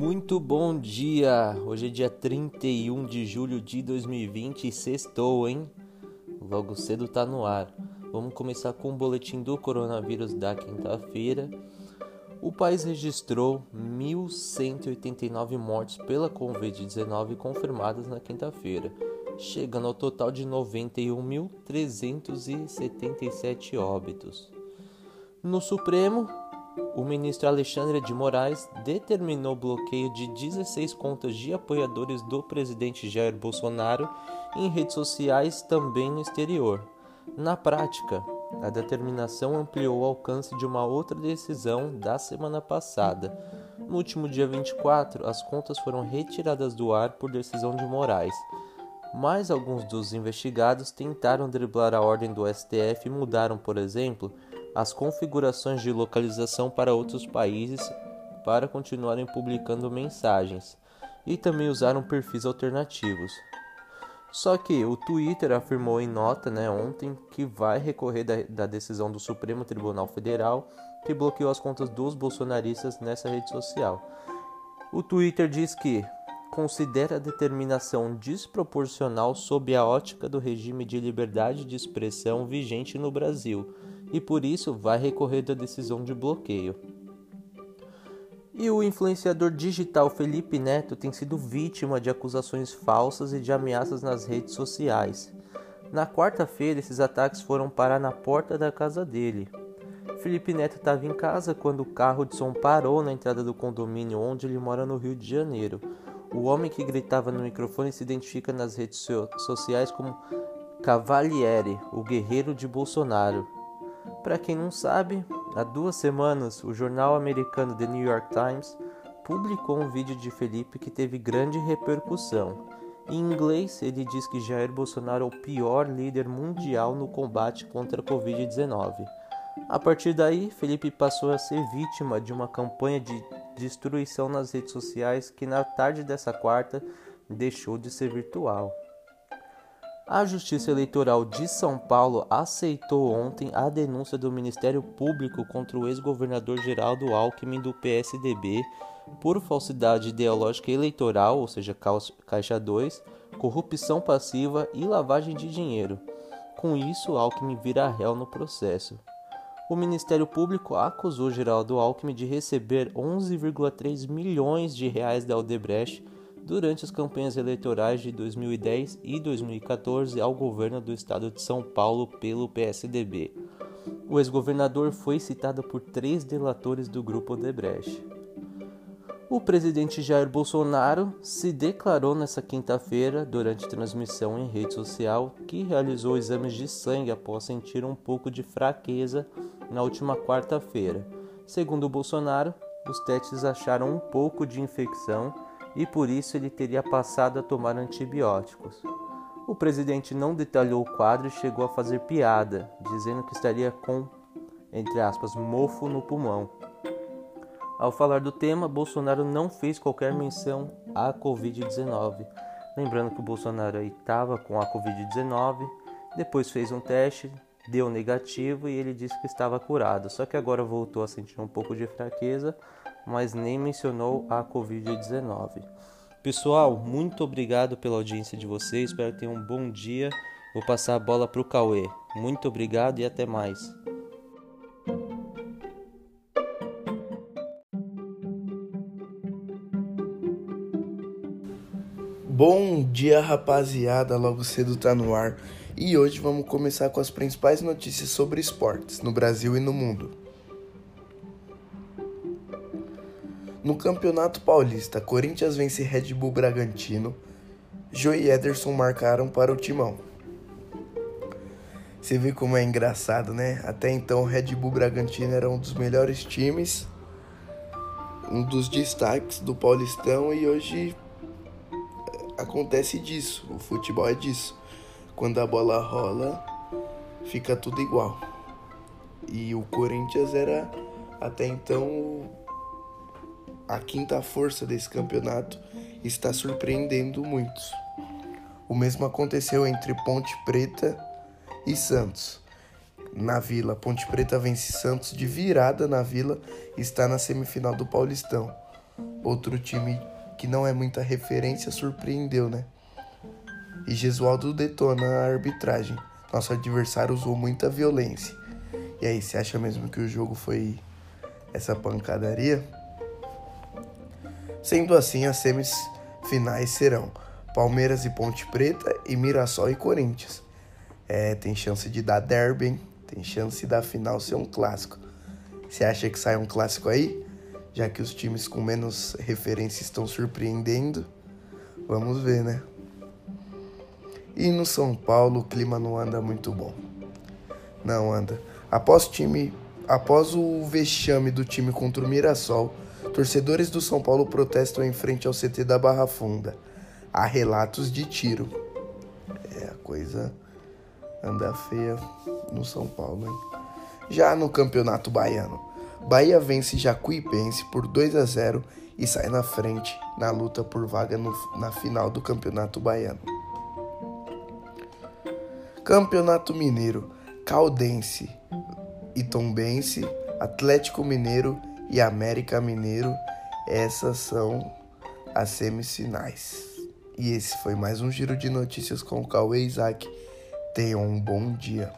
Muito bom dia! Hoje é dia 31 de julho de 2020 e sextou, hein? Logo cedo tá no ar. Vamos começar com o boletim do coronavírus da quinta-feira. O país registrou 1.189 mortes pela Covid-19 confirmadas na quinta-feira, chegando ao total de 91.377 óbitos. No Supremo, o ministro Alexandre de Moraes determinou bloqueio de 16 contas de apoiadores do presidente Jair Bolsonaro em redes sociais também no exterior. Na prática, a determinação ampliou o alcance de uma outra decisão da semana passada. No último dia 24, as contas foram retiradas do ar por decisão de Moraes. Mas alguns dos investigados tentaram driblar a ordem do STF e mudaram, por exemplo, as configurações de localização para outros países para continuarem publicando mensagens e também usaram perfis alternativos. Só que o Twitter afirmou em nota né, ontem que vai recorrer da, da decisão do Supremo Tribunal Federal que bloqueou as contas dos bolsonaristas nessa rede social. O Twitter diz que considera a determinação desproporcional sob a ótica do regime de liberdade de expressão vigente no Brasil e por isso vai recorrer da decisão de bloqueio. E o influenciador digital Felipe Neto tem sido vítima de acusações falsas e de ameaças nas redes sociais. Na quarta-feira, esses ataques foram parar na porta da casa dele. Felipe Neto estava em casa quando o carro de som parou na entrada do condomínio onde ele mora no Rio de Janeiro. O homem que gritava no microfone se identifica nas redes sociais como Cavaliere, o guerreiro de Bolsonaro, para quem não sabe, há duas semanas o jornal americano The New York Times publicou um vídeo de Felipe que teve grande repercussão. Em inglês, ele diz que Jair Bolsonaro é o pior líder mundial no combate contra a Covid-19. A partir daí, Felipe passou a ser vítima de uma campanha de destruição nas redes sociais que, na tarde dessa quarta, deixou de ser virtual. A Justiça Eleitoral de São Paulo aceitou ontem a denúncia do Ministério Público contra o ex-governador Geraldo Alckmin do PSDB por falsidade ideológica eleitoral, ou seja, caixa 2, corrupção passiva e lavagem de dinheiro. Com isso, Alckmin vira réu no processo. O Ministério Público acusou Geraldo Alckmin de receber 11,3 milhões de reais da Odebrecht durante as campanhas eleitorais de 2010 e 2014 ao governo do estado de São Paulo pelo PSDB. O ex-governador foi citado por três delatores do grupo Odebrecht. O presidente Jair Bolsonaro se declarou nesta quinta-feira, durante transmissão em rede social, que realizou exames de sangue após sentir um pouco de fraqueza na última quarta-feira. Segundo Bolsonaro, os testes acharam um pouco de infecção e por isso ele teria passado a tomar antibióticos. O presidente não detalhou o quadro e chegou a fazer piada, dizendo que estaria com, entre aspas, mofo no pulmão. Ao falar do tema, Bolsonaro não fez qualquer menção à Covid-19. Lembrando que o Bolsonaro estava com a Covid-19, depois fez um teste, deu negativo e ele disse que estava curado. Só que agora voltou a sentir um pouco de fraqueza mas nem mencionou a Covid-19. Pessoal, muito obrigado pela audiência de vocês. Espero que tenham um bom dia. Vou passar a bola para o Cauê. Muito obrigado e até mais. Bom dia, rapaziada. Logo cedo tá no ar. E hoje vamos começar com as principais notícias sobre esportes no Brasil e no mundo. No Campeonato Paulista, Corinthians vence Red Bull Bragantino. Joe e Ederson marcaram para o timão. Você vê como é engraçado, né? Até então, o Red Bull Bragantino era um dos melhores times, um dos destaques do Paulistão e hoje eh, acontece disso. O futebol é disso. Quando a bola rola, fica tudo igual. E o Corinthians era até então a quinta força desse campeonato está surpreendendo muitos. O mesmo aconteceu entre Ponte Preta e Santos. Na Vila, Ponte Preta vence Santos de virada na Vila e está na semifinal do Paulistão. outro time que não é muita referência, surpreendeu, né? E Gesualdo detona a arbitragem. Nosso adversário usou muita violência. E aí, você acha mesmo que o jogo foi essa pancadaria? Sendo assim, as semifinais serão Palmeiras e Ponte Preta e Mirassol e Corinthians. É, tem chance de dar derby, hein? Tem chance da final ser um clássico. Você acha que sai um clássico aí? Já que os times com menos referência estão surpreendendo. Vamos ver, né? E no São Paulo o clima não anda muito bom. Não anda. Após time, após o vexame do time contra o Mirassol, torcedores do São Paulo protestam em frente ao CT da Barra Funda. Há relatos de tiro. É a coisa anda feia no São Paulo, hein? Já no Campeonato Baiano, Bahia vence Jacuipense por 2 a 0 e sai na frente na luta por vaga no, na final do Campeonato Baiano. Campeonato Mineiro, Caldense e Tombense, Atlético Mineiro e América Mineiro, essas são as semifinais. E esse foi mais um giro de notícias com o Cauê Isaac. Tenham um bom dia.